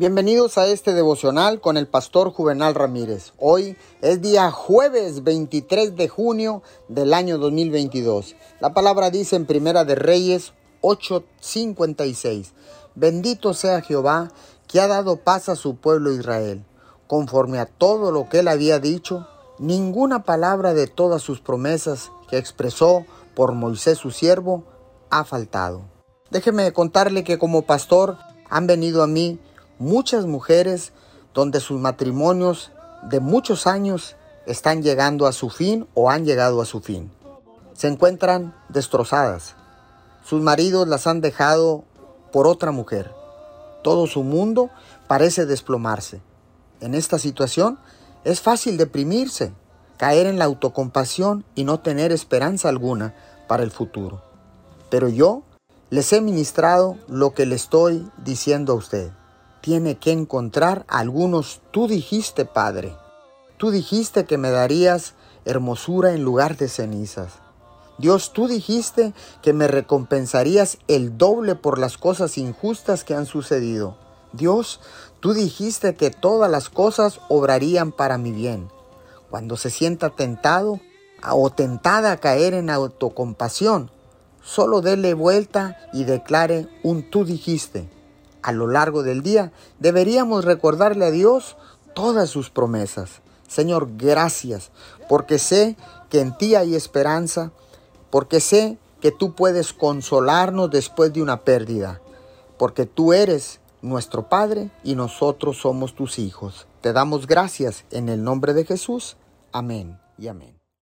Bienvenidos a este devocional con el pastor Juvenal Ramírez. Hoy es día jueves 23 de junio del año 2022. La palabra dice en Primera de Reyes 8:56. Bendito sea Jehová que ha dado paz a su pueblo Israel. Conforme a todo lo que él había dicho, ninguna palabra de todas sus promesas que expresó por Moisés su siervo ha faltado. Déjeme contarle que como pastor han venido a mí muchas mujeres donde sus matrimonios de muchos años están llegando a su fin o han llegado a su fin. Se encuentran destrozadas. Sus maridos las han dejado por otra mujer. Todo su mundo parece desplomarse. En esta situación es fácil deprimirse, caer en la autocompasión y no tener esperanza alguna para el futuro. Pero yo les he ministrado lo que le estoy diciendo a usted tiene que encontrar algunos. Tú dijiste, Padre, tú dijiste que me darías hermosura en lugar de cenizas. Dios, tú dijiste que me recompensarías el doble por las cosas injustas que han sucedido. Dios, tú dijiste que todas las cosas obrarían para mi bien. Cuando se sienta tentado o tentada a caer en autocompasión, solo dele vuelta y declare un tú dijiste a lo largo del día, deberíamos recordarle a Dios todas sus promesas. Señor, gracias, porque sé que en ti hay esperanza, porque sé que tú puedes consolarnos después de una pérdida, porque tú eres nuestro Padre y nosotros somos tus hijos. Te damos gracias en el nombre de Jesús. Amén y amén.